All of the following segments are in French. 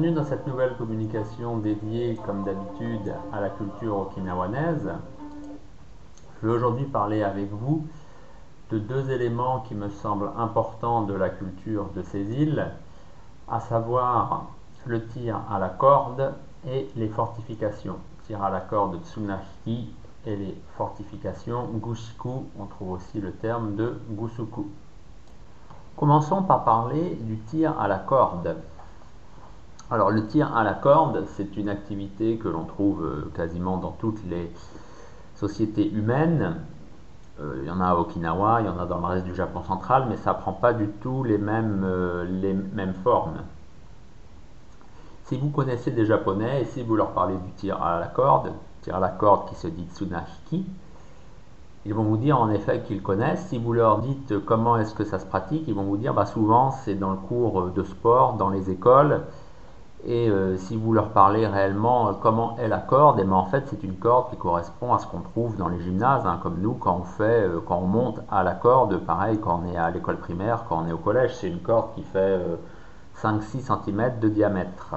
Bienvenue dans cette nouvelle communication dédiée, comme d'habitude, à la culture okinawanaise. Je vais aujourd'hui parler avec vous de deux éléments qui me semblent importants de la culture de ces îles, à savoir le tir à la corde et les fortifications. Tir à la corde tsunahiki et les fortifications gushiku, on trouve aussi le terme de gusuku. Commençons par parler du tir à la corde. Alors le tir à la corde, c'est une activité que l'on trouve euh, quasiment dans toutes les sociétés humaines. Euh, il y en a à Okinawa, il y en a dans le reste du Japon central, mais ça ne prend pas du tout les mêmes, euh, les mêmes formes. Si vous connaissez des japonais et si vous leur parlez du tir à la corde, tir à la corde qui se dit tsunahiki, ils vont vous dire en effet qu'ils connaissent. Si vous leur dites comment est-ce que ça se pratique, ils vont vous dire bah, souvent c'est dans le cours de sport, dans les écoles. Et euh, si vous leur parlez réellement euh, comment est la corde, et eh ben, en fait c'est une corde qui correspond à ce qu'on trouve dans les gymnases, hein, comme nous quand on fait, euh, quand on monte à la corde, pareil quand on est à l'école primaire, quand on est au collège, c'est une corde qui fait 5-6 cm de diamètre.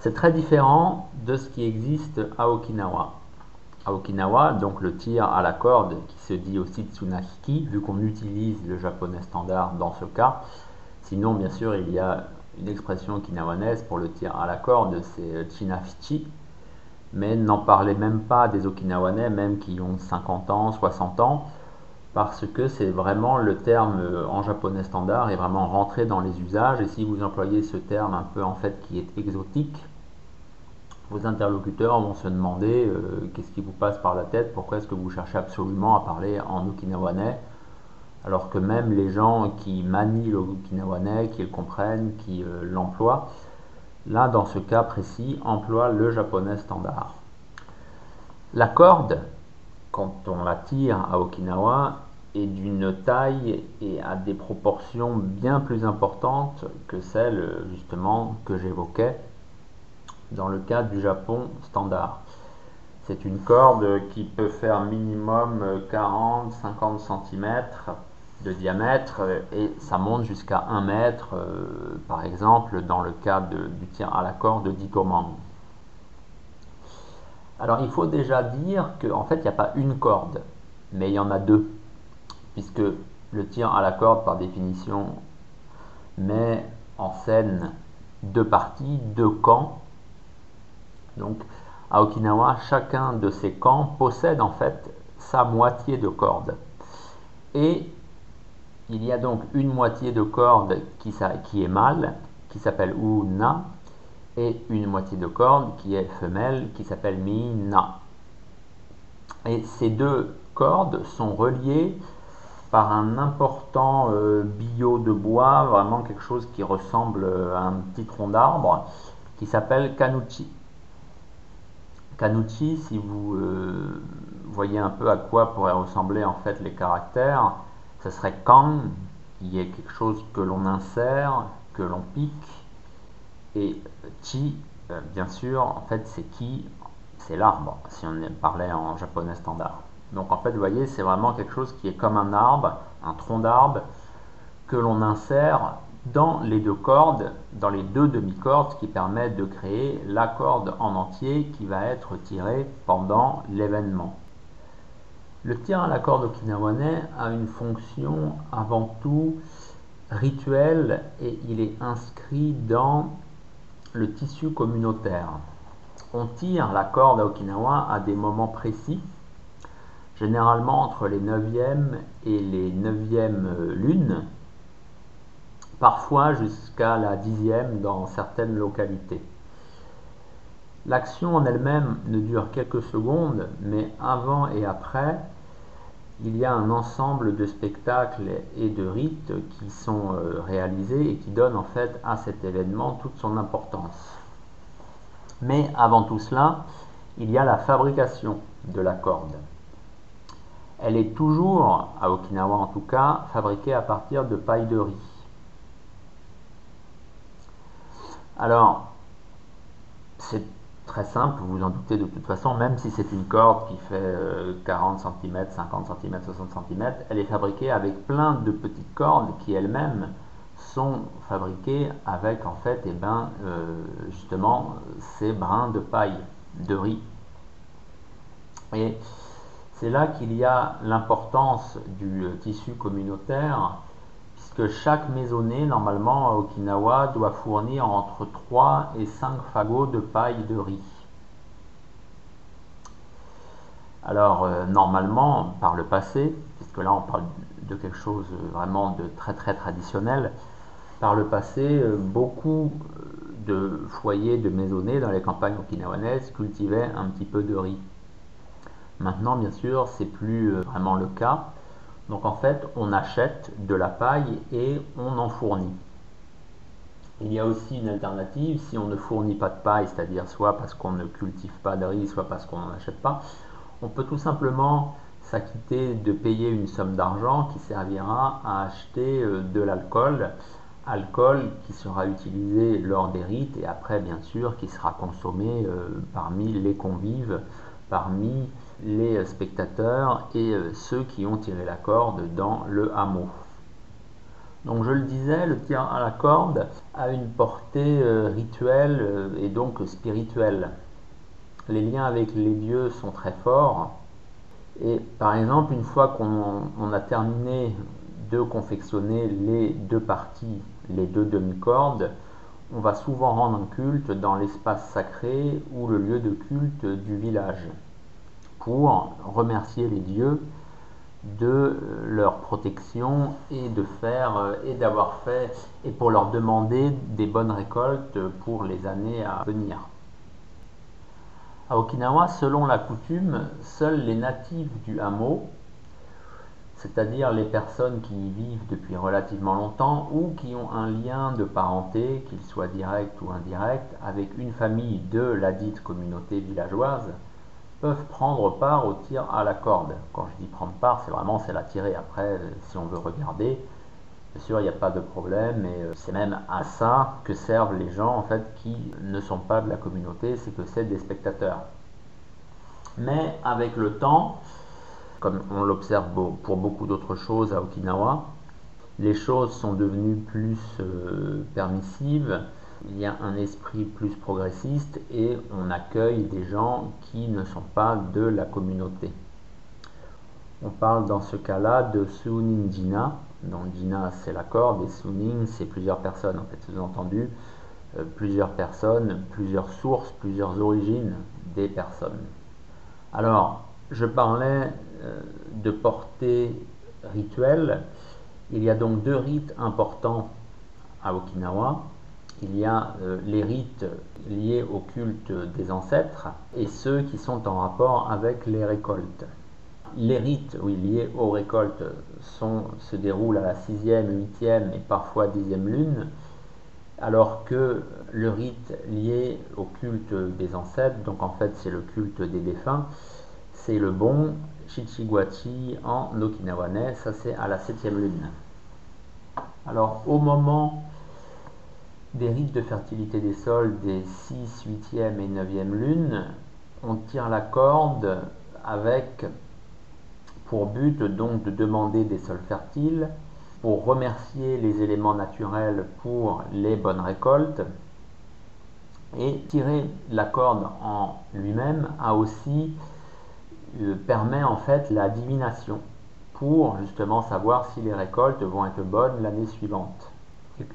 C'est très différent de ce qui existe à Okinawa. À Okinawa, donc le tir à la corde, qui se dit aussi tsunahiki, vu qu'on utilise le japonais standard dans ce cas. Sinon, bien sûr, il y a une expression okinawanaise pour le tir à la corde, c'est chinafichi. Mais n'en parlez même pas des okinawanais, même qui ont 50 ans, 60 ans, parce que c'est vraiment le terme en japonais standard est vraiment rentré dans les usages. Et si vous employez ce terme un peu en fait qui est exotique, vos interlocuteurs vont se demander euh, qu'est-ce qui vous passe par la tête, pourquoi est-ce que vous cherchez absolument à parler en okinawanais, alors que même les gens qui manient l'okinawanais, qui le comprennent, qui euh, l'emploient, là dans ce cas précis, emploient le japonais standard. La corde, quand on la tire à Okinawa, est d'une taille et a des proportions bien plus importantes que celles justement que j'évoquais dans le cas du Japon standard. C'est une corde qui peut faire minimum 40-50 cm de diamètre et ça monte jusqu'à 1 mètre, euh, par exemple dans le cas du tir à la corde d'Itoman. Alors il faut déjà dire qu'en fait il n'y a pas une corde, mais il y en a deux, puisque le tir à la corde par définition met en scène deux parties, deux camps, donc, à Okinawa, chacun de ces camps possède en fait sa moitié de corde. Et il y a donc une moitié de corde qui, est mâle, qui s'appelle Una, et une moitié de corde qui est femelle, qui s'appelle Mina. Et ces deux cordes sont reliées par un important euh, de bois, vraiment quelque chose qui ressemble à un petit tronc d'arbre, qui s'appelle Kanuchi. Kanuchi, si vous euh, voyez un peu à quoi pourraient ressembler en fait les caractères, ce serait kan, qui est quelque chose que l'on insère, que l'on pique, et chi, euh, bien sûr, en fait c'est ki, c'est l'arbre, si on parlait en japonais standard. Donc en fait, vous voyez, c'est vraiment quelque chose qui est comme un arbre, un tronc d'arbre, que l'on insère dans les deux cordes, dans les deux demi-cordes qui permettent de créer la corde en entier qui va être tirée pendant l'événement. Le tir à la corde okinawanais a une fonction avant tout rituelle et il est inscrit dans le tissu communautaire. On tire la corde à Okinawa à des moments précis, généralement entre les 9e et les 9e lunes, parfois jusqu'à la dixième dans certaines localités. L'action en elle-même ne dure quelques secondes, mais avant et après, il y a un ensemble de spectacles et de rites qui sont euh, réalisés et qui donnent en fait à cet événement toute son importance. Mais avant tout cela, il y a la fabrication de la corde. Elle est toujours, à Okinawa en tout cas, fabriquée à partir de paille de riz. Alors, c'est très simple, vous vous en doutez de toute façon, même si c'est une corde qui fait 40 cm, 50 cm, 60 cm, elle est fabriquée avec plein de petites cordes qui elles-mêmes sont fabriqués avec en fait et eh ben, euh, justement ces brins de paille, de riz. Et c'est là qu'il y a l'importance du euh, tissu communautaire, puisque chaque maisonnée, normalement à Okinawa, doit fournir entre 3 et 5 fagots de paille de riz. Alors, euh, normalement, par le passé, puisque là on parle de quelque chose vraiment de très très traditionnel, par le passé, euh, beaucoup de foyers de maisonnées dans les campagnes okinawanaises cultivaient un petit peu de riz. Maintenant, bien sûr, c'est plus euh, vraiment le cas. Donc en fait, on achète de la paille et on en fournit. Il y a aussi une alternative, si on ne fournit pas de paille, c'est-à-dire soit parce qu'on ne cultive pas de riz, soit parce qu'on n'en achète pas, on peut tout simplement s'acquitter de payer une somme d'argent qui servira à acheter euh, de l'alcool, alcool qui sera utilisé lors des rites et après bien sûr qui sera consommé euh, parmi les convives, parmi les spectateurs et euh, ceux qui ont tiré la corde dans le hameau. Donc je le disais, le tir à la corde a une portée euh, rituelle euh, et donc spirituelle. Les liens avec les dieux sont très forts. Et par exemple, une fois qu'on a terminé de confectionner les deux parties, les deux demi-cordes, on va souvent rendre un culte dans l'espace sacré ou le lieu de culte du village pour remercier les dieux de leur protection et de faire euh, et d'avoir fait et pour leur demander des bonnes récoltes pour les années à venir. À Okinawa, selon la coutume, seuls les natifs du hameau, c'est-à-dire les personnes qui y vivent depuis relativement longtemps ou qui ont un lien de parenté, qu'il soit direct ou indirect, avec une famille de la dite communauté villageoise, peuvent prendre part au tir à la corde. Quand je dis prendre part, c'est vraiment c'est la tirer. Après, si on veut regarder, bien sûr, il n'y a pas de problème, mais euh, c'est même à ça que servent les gens en fait qui ne sont pas de la communauté, c'est que c'est des spectateurs. Mais avec le temps, comme on l'observe pour beaucoup d'autres choses à Okinawa, les choses sont devenues plus euh, permissives il y a un esprit plus progressiste et on accueille des gens qui ne sont pas de la communauté. On parle dans ce cas-là de Sunin Jina. Donc Jina c'est la corde et Sunin c'est plusieurs personnes. En fait, sous-entendu, euh, plusieurs personnes, plusieurs sources, plusieurs origines des personnes. Alors, je parlais euh, de portée rituelle. Il y a donc deux rites importants à Okinawa il y a euh, les rites liés au culte des ancêtres et ceux qui sont en rapport avec les récoltes. Les rites liés aux récoltes se déroulent à la sixième, huitième et parfois dixième lune, alors que le rite lié au culte des ancêtres, donc en fait c'est le culte des défunts, c'est le bon Shichiguachi en okinawanais, ça c'est à la septième lune. Alors au moment des rites de fertilité des sols des 6, 8e et 9e lunes, on tire la corde avec pour but donc de demander des sols fertiles, pour remercier les éléments naturels pour les bonnes récoltes. Et tirer la corde en lui-même a aussi euh, permet en fait la divination pour justement savoir si les récoltes vont être bonnes l'année suivante.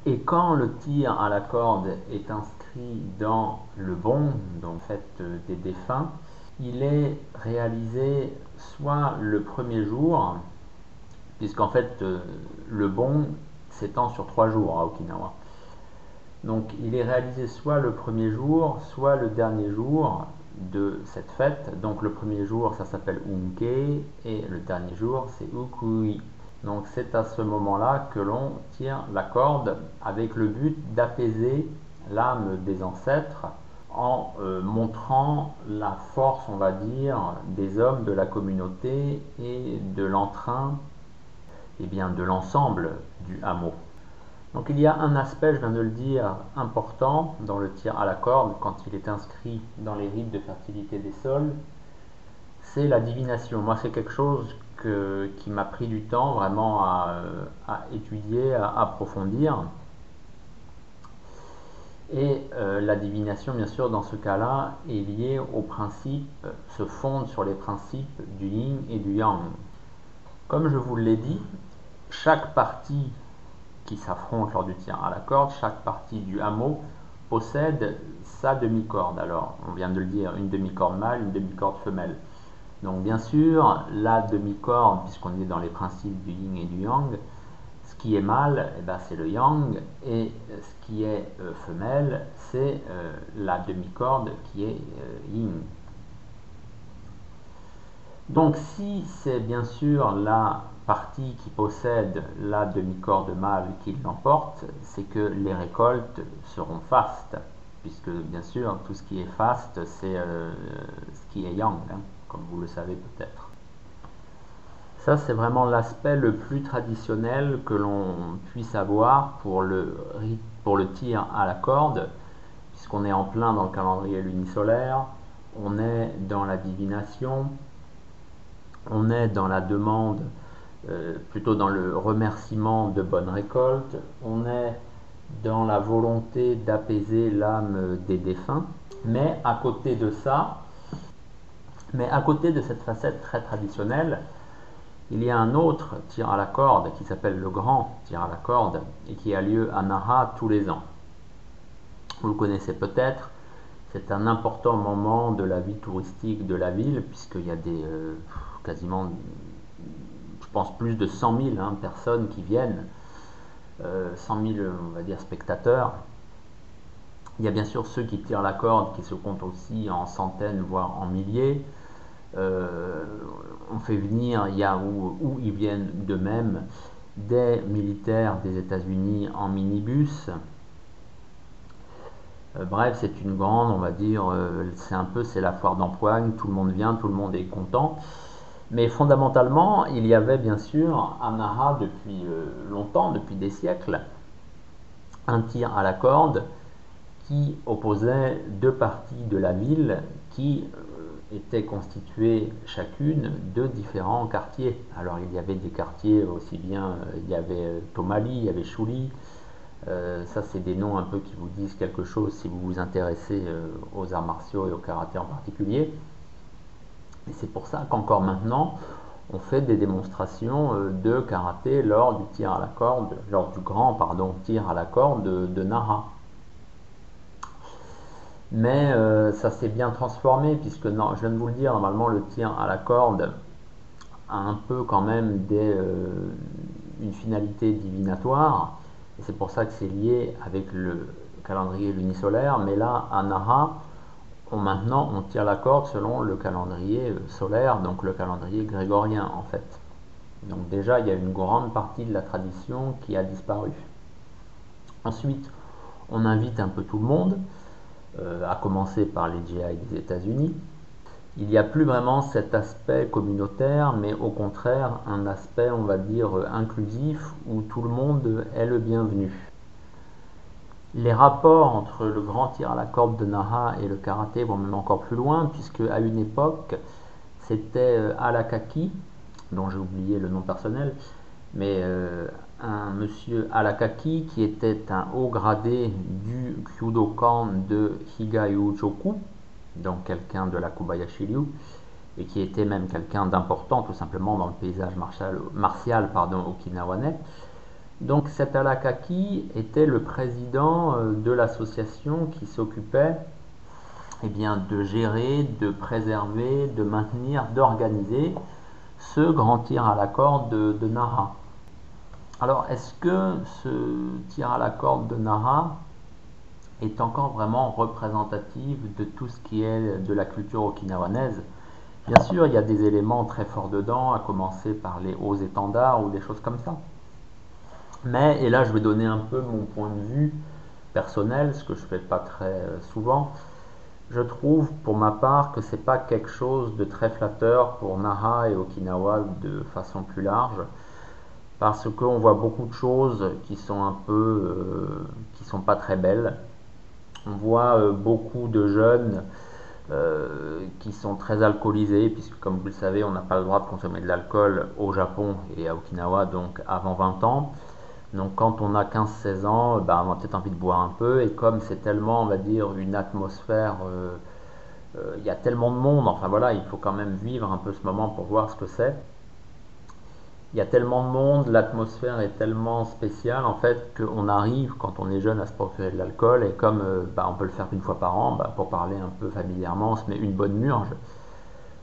Et quand le tir à la corde est inscrit dans le bon, dans fait euh, des défunts, il est réalisé soit le premier jour, puisqu'en fait euh, le bon s'étend sur trois jours à Okinawa. Donc il est réalisé soit le premier jour, soit le dernier jour de cette fête. Donc le premier jour ça s'appelle Unke et le dernier jour c'est Ukui. Donc c'est à ce moment-là que l'on tire la corde avec le but d'apaiser l'âme des ancêtres en euh, montrant la force, on va dire, des hommes de la communauté et de l'entrain, et eh bien de l'ensemble du hameau. Donc il y a un aspect, je viens de le dire, important dans le tir à la corde quand il est inscrit dans les rites de fertilité des sols, c'est la divination. Moi c'est quelque chose qui m'a pris du temps vraiment à, étudier, à approfondir. Et euh, la divination, bien sûr, dans ce cas-là, est liée au principe, se fonde sur les principes du yin et du yang. Comme je vous l'ai dit, chaque partie qui s'affronte lors du tir à la corde, chaque partie du hameau possède sa demi-corde. Alors, on vient de le dire, une demi-corde mâle, une demi-corde femelle. Donc, bien sûr, la demi-corde, puisqu'on est dans les principes du yin et du yang, ce qui est mâle, eh ben, c'est le yang, et ce qui est euh, femelle, c'est euh, la demi-corde qui est euh, yin. Donc, si c'est bien sûr la partie qui possède la demi-corde mâle qui l'emporte, c'est que les récoltes seront fastes, puisque bien sûr tout ce qui est faste, c'est euh, ce qui est yang, hein, comme vous le savez peut-être. Ça, c'est vraiment l'aspect le plus traditionnel que l'on puisse avoir pour le, tir à la corde, puisqu'on est en plein dans le calendrier lunisolaire, on est dans la divination, on est dans la demande euh, plutôt dans le remerciement de bonne récolte, on est dans la volonté d'apaiser l'âme des défunts, mais à côté de ça, mais à côté de cette facette très traditionnelle, il y a un autre tir à la corde qui s'appelle le grand tir à la corde et qui a lieu à Nara tous les ans. Vous le connaissez peut-être, c'est un important moment de la vie touristique de la ville puisqu'il y a des euh, quasiment pense, plus de 100 000 hein, personnes qui viennent, 100 euh, 000, on va dire, spectateurs. Il y a bien sûr ceux qui tirent la corde, qui se comptent aussi en centaines, voire en milliers. Euh, on fait venir, il y a où, ils viennent d'eux-mêmes, des militaires des États-Unis en minibus. Euh, bref, c'est une grande, on va dire, c'est un peu, c'est la foire d'empoigne, tout le monde vient, tout le monde est content. Mais fondamentalement, il y avait bien sûr à Nara depuis euh, longtemps, depuis des siècles, un tir à la corde qui opposait deux parties de la ville qui euh, étaient constituées chacune de différents quartiers. Alors il y avait des quartiers aussi bien, euh, il y avait Tomali, il y avait Chouli. ça, c'est des noms un peu qui vous disent quelque chose si vous vous intéressez aux arts martiaux et au karaté en particulier. Et c'est pour ça qu'encore maintenant, on fait des démonstrations euh, de karaté lors du tir à la corde, lors du grand pardon, tir à la corde de, Nara. Mais euh, ça s'est bien transformé puisque non, je viens de vous le dire, normalement le tir à la corde a un peu quand même des, euh, une finalité divinatoire. C'est pour ça que c'est lié avec le calendrier lunisolaire. Mais là, à Nara, maintenant on tire la corde selon le calendrier euh, solaire, donc le calendrier grégorien en fait. Donc déjà il y a une grande partie de la tradition qui a disparu. Ensuite, on invite un peu tout le monde, à commencer par les GI des États-Unis. Il n'y a plus vraiment cet aspect communautaire, mais au contraire un aspect, on va dire, inclusif, où tout le monde est le bienvenu les rapports entre le grand tir à la corde de Naha et le karaté vont même encore plus loin, puisque à une époque, c'était euh, Alakaki, dont j'ai oublié le nom personnel, mais euh, un monsieur Alakaki qui était un haut gradé du Kyudokan de Higayu-choku, donc quelqu'un de la Kobayashi Ryu, et qui était même quelqu'un d'important tout simplement dans le paysage martial, martial pardon, okinawanais. Donc cet Alakaki était le président euh, de l'association qui s'occupait eh bien, de gérer, de préserver, de maintenir, d'organiser ce grand tir à la corde de, Nara. Alors est-ce que ce tir à la corde de Nara est encore vraiment représentatif de tout ce qui est de la culture okinawanaise Bien sûr, il y a des éléments très forts dedans, à commencer par les hauts étendards ou des choses comme ça. Mais, et là je vais donner un peu mon point de vue personnel, ce que je ne fais pas très euh, souvent, je trouve pour ma part que c'est pas quelque chose de très flatteur pour Naha et Okinawa de façon plus large, parce qu'on voit beaucoup de choses qui sont un peu, euh, qui sont pas très belles. On voit euh, beaucoup de jeunes euh, qui sont très alcoolisés, puisque comme vous le savez, on n'a pas le droit de consommer de l'alcool au Japon et à Okinawa, donc avant 20 ans. Donc quand on a 15-16 ans, bah, on a peut-être envie de boire un peu, et comme c'est tellement, on va dire, une atmosphère, il y a tellement de monde, enfin voilà, il faut quand même vivre un peu ce moment pour voir ce que c'est il y a tellement de monde, l'atmosphère est tellement spéciale en fait qu'on arrive quand on est jeune à se procurer de l'alcool et comme euh, bah, on peut le faire une fois par an, bah, pour parler un peu familièrement, on se met une bonne murge.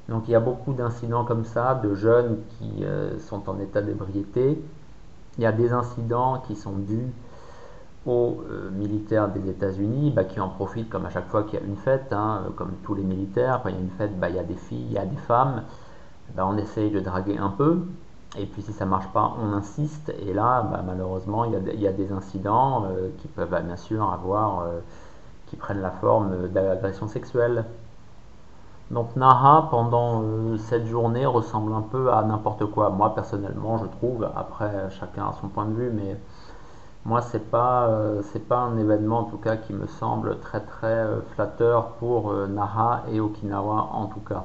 Donc il y a beaucoup d'incidents comme ça, de jeunes qui euh, sont en état d'ébriété. Il y a des incidents qui sont dus aux euh, militaires des États-Unis bah, qui en profitent comme à chaque fois qu'il y a une fête, hein, comme tous les militaires, quand il y a une fête, il y a des filles, il y a des femmes, on essaye de draguer un peu. Et puis si ça marche pas, on insiste. Et là, bah, malheureusement, il y, a, des incidents euh, qui peuvent bah, bien sûr avoir, euh, qui prennent la forme d'agression sexuelle. Donc Naha, pendant euh, cette journée, ressemble un peu à n'importe quoi. Moi, personnellement, je trouve, après, chacun a son point de vue, mais moi, c'est pas, pas un événement, en tout cas, qui me semble très, très flatteur pour Naha et Okinawa, en tout cas.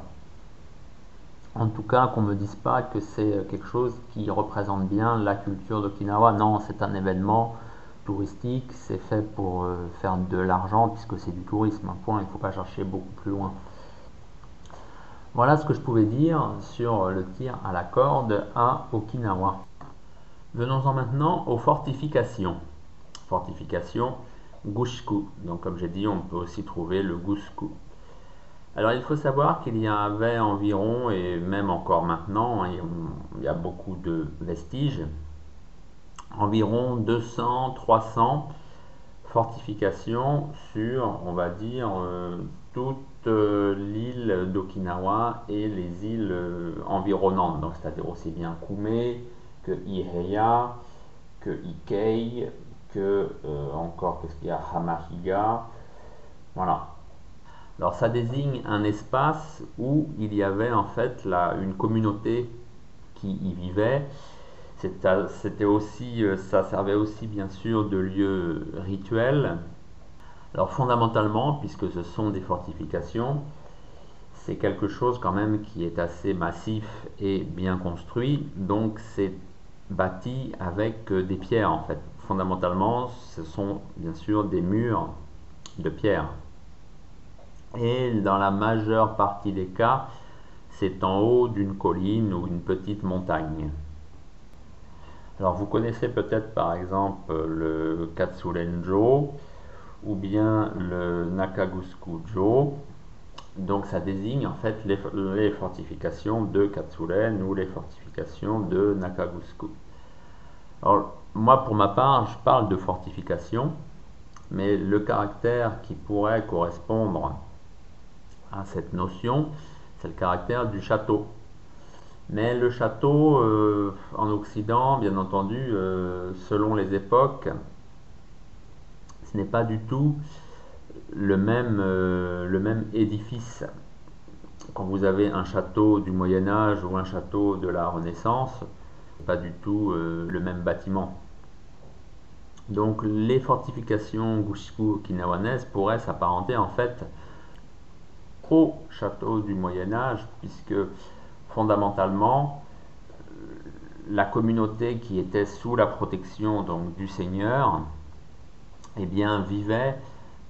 En tout cas, qu'on ne me dise pas que c'est quelque chose qui représente bien la culture d'Okinawa. Non, c'est un événement touristique, c'est fait pour euh, faire de l'argent puisque c'est du tourisme. Un point, il ne faut pas chercher beaucoup plus loin. Voilà ce que je pouvais dire sur le tir à la corde à Okinawa. Venons-en maintenant aux fortifications. Fortifications Gushku. Donc comme j'ai dit, on peut aussi trouver le Gusku. Alors il faut savoir qu'il y avait environ, et même encore maintenant, hein, il y a beaucoup de vestiges, environ 200-300 fortifications sur, on va dire, euh, toute euh, l'île d'Okinawa et les îles euh, environnantes, donc c'est-à-dire aussi bien Kume que Iheya, que Ikei, que encore qu'est-ce qu'il y a Hamahiga, voilà, alors ça désigne un espace où il y avait en fait une communauté qui y vivait. C'était aussi, euh, ça servait aussi bien sûr de lieu rituel. Alors fondamentalement, puisque ce sont des fortifications, c'est quelque chose quand même qui est assez massif et bien construit. Donc c'est bâti avec euh, des pierres en fait. Fondamentalement, ce sont bien sûr des murs de pierre et dans la majeure partie des cas, c'est en haut d'une colline ou une petite montagne. Alors vous connaissez peut-être par exemple le Katsurenjo ou bien le Nakaguskujo. Donc ça désigne en fait les, fortifications de Katsuren ou les fortifications de Nakagusku. Alors moi pour ma part je parle de fortifications, mais le caractère qui pourrait correspondre cette notion, c'est le caractère du château. Mais le château euh, en Occident, bien entendu, euh, selon les époques, ce n'est pas du tout le même, euh, le même édifice. Quand vous avez un château du Moyen Âge ou un château de la Renaissance, pas du tout le même bâtiment. Donc les fortifications Gushiku okinawanaises pourraient s'apparenter en fait au château du Moyen Âge, puisque fondamentalement, la communauté qui était sous la protection donc, du Seigneur eh bien, vivait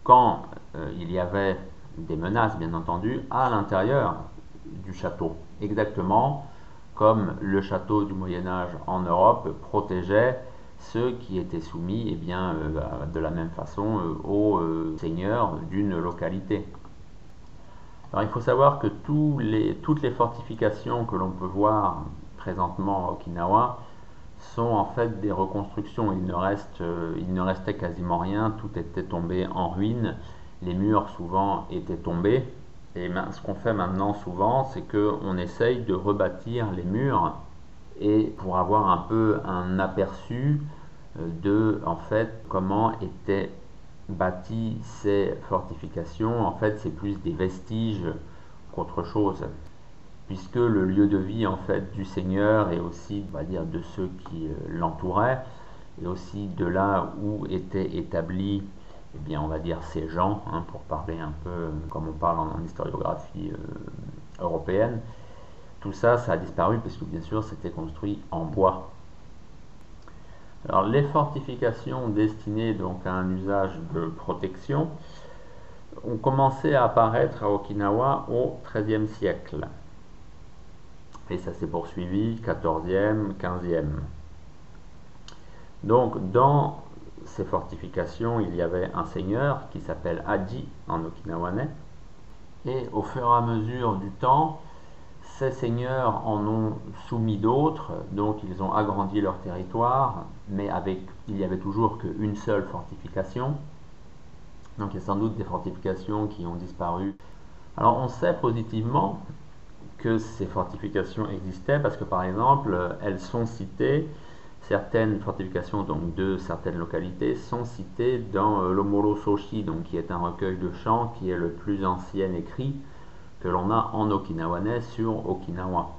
quand euh, il y avait des menaces, bien entendu, à l'intérieur du château. Exactement comme le château du Moyen Âge en Europe protégeait ceux qui étaient soumis eh bien, euh, de la même façon euh, au seigneur d'une localité. Il faut savoir que toutes les fortifications que l'on peut voir présentement à Okinawa sont en fait des reconstructions. Il ne, euh, restait quasiment rien, tout était tombé en ruine, les murs souvent étaient tombés. Et ce qu'on fait maintenant souvent, c'est qu'on essaye de rebâtir les murs et pour avoir un peu un aperçu euh, de en fait comment était bâti ces fortifications, en fait, c'est plus des vestiges qu'autre chose, puisque le lieu de vie en fait du Seigneur et aussi, on va dire, de ceux qui euh, l'entouraient, et aussi de là où étaient établis eh bien, on va dire ces gens, hein, pour parler un peu comme on parle en, historiographie européenne. Tout ça, ça a disparu puisque bien sûr c'était construit en bois. Alors les fortifications destinées donc à un usage de protection ont commencé à apparaître à Okinawa au XIIIe siècle. Et ça s'est poursuivi 14e, 15e. Donc dans ces fortifications, il y avait un seigneur qui s'appelle Aji en okinawanais. Et au fur et à mesure du temps, ces seigneurs en ont soumis d'autres, donc ils ont agrandi leur territoire, mais avec, il y avait toujours qu'une seule fortification. Donc il y a sans doute des fortifications qui ont disparu. Alors on sait positivement que ces fortifications existaient parce que par exemple elles sont citées, certaines fortifications donc de certaines localités sont citées dans euh, l'Omoro Soshi, donc qui est un recueil de chants qui est le plus ancien écrit que l'on a en okinawanais sur Okinawa.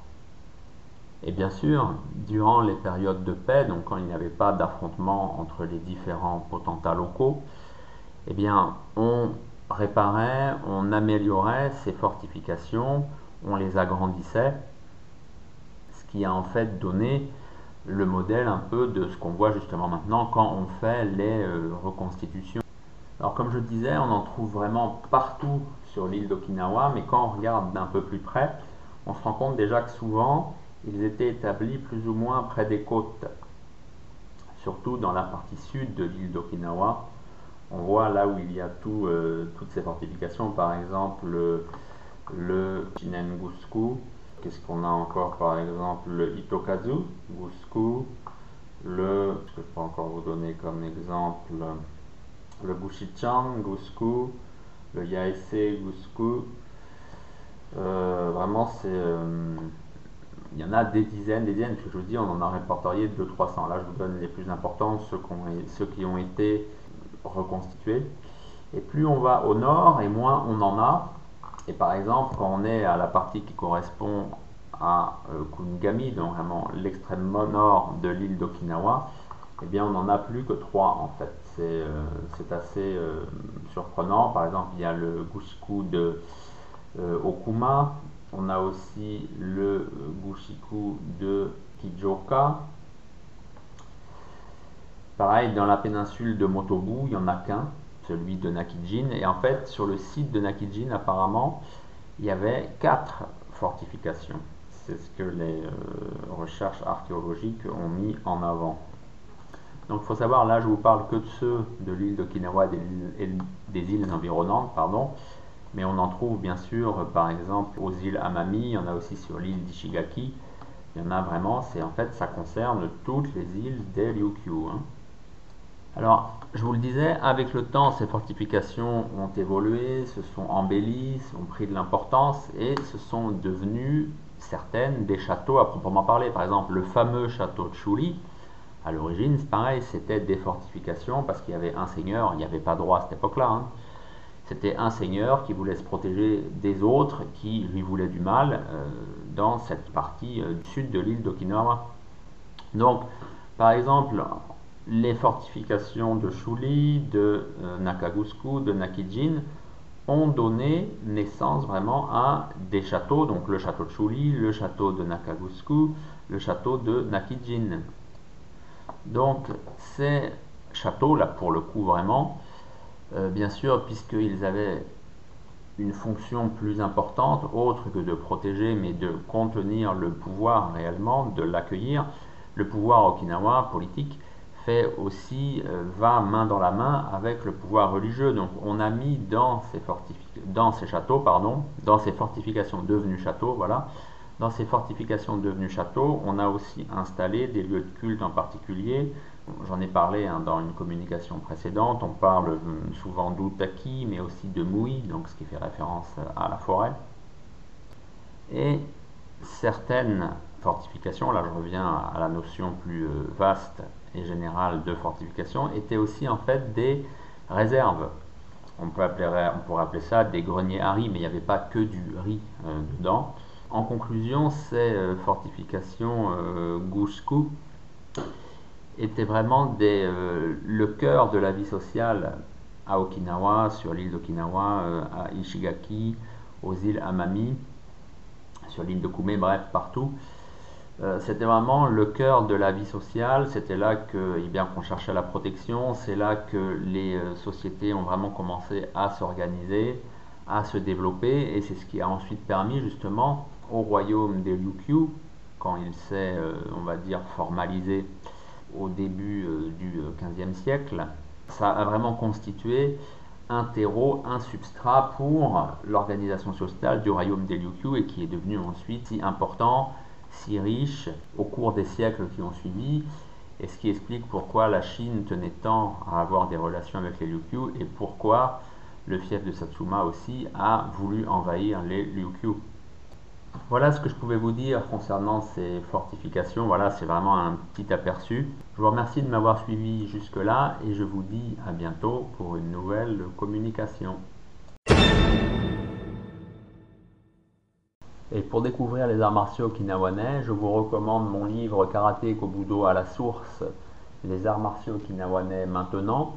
Et bien sûr, durant les périodes de paix, donc quand il n'y avait pas d'affrontement entre les différents potentats locaux, eh bien, on réparait, on améliorait ces fortifications, on les agrandissait, ce qui a en fait donné le modèle un peu de ce qu'on voit justement maintenant quand on fait les euh, reconstitutions. Alors comme je disais, on en trouve vraiment partout sur l'île d'Okinawa, mais quand on regarde d'un peu plus près, on se rend compte déjà que souvent, ils étaient établis plus ou moins près des côtes, surtout dans la partie sud de l'île d'Okinawa. On voit là où il y a tout, euh, toutes ces fortifications, par exemple le, le Jinengusku, qu'est-ce qu'on a encore par exemple le Itokazu, Gusku, le, je peux encore vous donner comme exemple, le Bushichan, Gusku, le Yaese Gusku. Euh, vraiment, c'est. Euh, il y en a des dizaines, des dizaines, que je vous dis, on en a répertorié 200-300. Là, je vous donne les plus importants, ceux, ceux qui ont été reconstitués. Et plus on va au nord, et moins on en a. Et par exemple, quand on est à la partie qui correspond à euh, Kunigami, donc vraiment l'extrême nord de l'île d'Okinawa, eh bien on n'en a plus que trois en fait. C'est euh, assez euh, surprenant. Par exemple, il y a le Gushiku de euh, Okuma, on a aussi le Gushiku de Kijoka. Pareil, dans la péninsule de Motobu, il n'y en a qu'un, celui de Nakijin. Et en fait, sur le site de Nakijin, apparemment, il y avait quatre fortifications. C'est ce que les recherches archéologiques ont mis en avant. Donc il faut savoir, là je vous parle que de ceux de l'île d'Okinawa et des îles environnantes, pardon, mais on en trouve bien sûr par exemple aux îles Amami, il y en a aussi sur l'île d'Ishigaki, il y en a vraiment, c'est en fait ça concerne toutes les îles des Ryukyu. Hein. Alors, je vous le disais, avec le temps, ces fortifications ont évolué, se sont embellies, ont pris de l'importance et se sont devenues certaines des châteaux à proprement parler. Par exemple, le fameux château de Chuli, à l'origine, c'est pareil, c'était des fortifications parce qu'il y avait un seigneur, il n'y avait pas droit à cette époque-là. Hein. C'était un seigneur qui voulait se protéger des autres qui lui voulaient du mal euh, dans cette partie euh, du sud de l'île d'Okinawa. Donc, par exemple, les fortifications de Shuli, de euh, Nakagusku, de Nakijin ont donné naissance vraiment à des châteaux, donc le château de Shuli, le château de Nakagusku, le château de Nakijin. Donc ces châteaux-là, pour le coup vraiment, euh, bien sûr, puisqu'ils avaient une fonction plus importante, autre que de protéger, mais de contenir le pouvoir réellement, de l'accueillir, le pouvoir okinawa politique fait aussi, euh, va main dans la main avec le pouvoir religieux. Donc on a mis dans ces, dans ces châteaux, pardon, dans ces fortifications devenues châteaux, voilà, dans ces fortifications devenues châteaux, on a aussi installé des lieux de culte en particulier. J'en ai parlé hein, dans une communication précédente. On parle hum, souvent d'Utaki, mais aussi de Mui, donc ce qui fait référence à la forêt. Et certaines fortifications, là je reviens à la notion plus euh, vaste et générale de fortification, étaient aussi en fait des réserves. On, peut pourrait appeler ça des greniers à riz, mais il n'y avait pas que du riz euh, dedans. En conclusion, ces euh, fortifications euh, étaient vraiment euh, le cœur de la vie sociale à Okinawa, sur l'île d'Okinawa, euh, à Ishigaki, aux îles Amami, sur l'île de Kume, bref, partout. C'était vraiment le cœur de la vie sociale, c'était là que, eh bien, qu'on cherchait la protection, c'est là que les sociétés ont vraiment commencé à s'organiser, à se développer, et c'est ce qui a ensuite permis justement au royaume des Ryukyu, quand il s'est, on va dire, formalisé au début euh, du XVe euh, siècle, ça a vraiment constitué un terreau, un substrat pour l'organisation sociale du royaume des Ryukyu et qui est devenu ensuite si important, si riche au cours des siècles qui ont suivi, et ce qui explique pourquoi la Chine tenait tant à avoir des relations avec les Ryukyu et pourquoi le fief de Satsuma aussi a voulu envahir les Ryukyu. Voilà ce que je pouvais vous dire concernant ces fortifications. Voilà, c'est vraiment un petit aperçu. Je vous remercie de m'avoir suivi jusque-là et je vous dis à bientôt pour une nouvelle communication. Et pour découvrir les arts martiaux okinawanais, je vous recommande mon livre Karaté Kobudo à la source, les arts martiaux okinawanais maintenant,